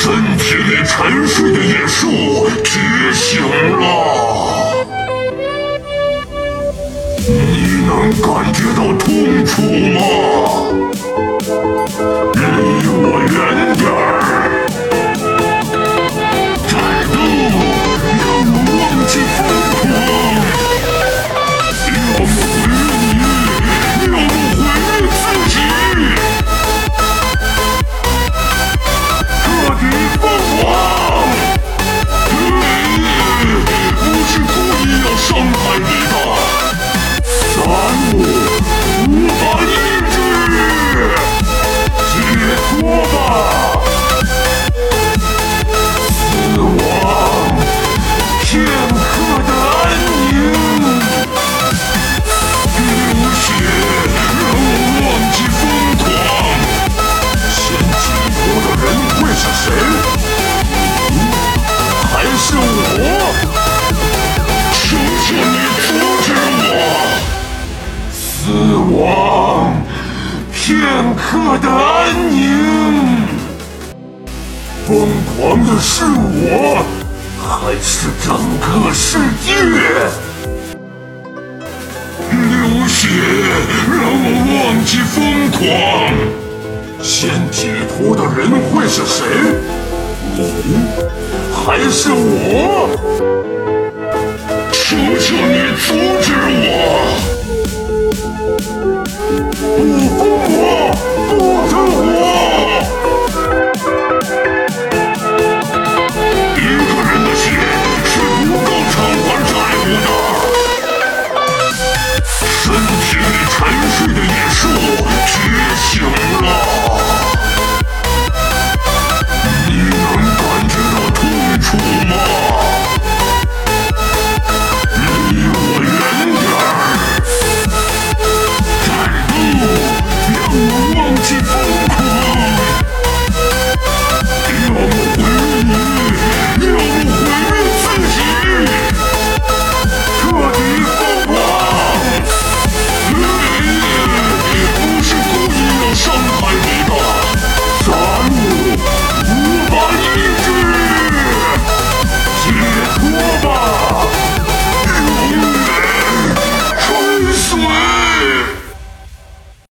身体里沉睡的野兽觉醒了，你能感觉到痛楚吗？刻的安宁。疯狂的是我，还是整个世界？流血让我忘记疯狂。先解脱的人会是谁？你还是我？求求你阻止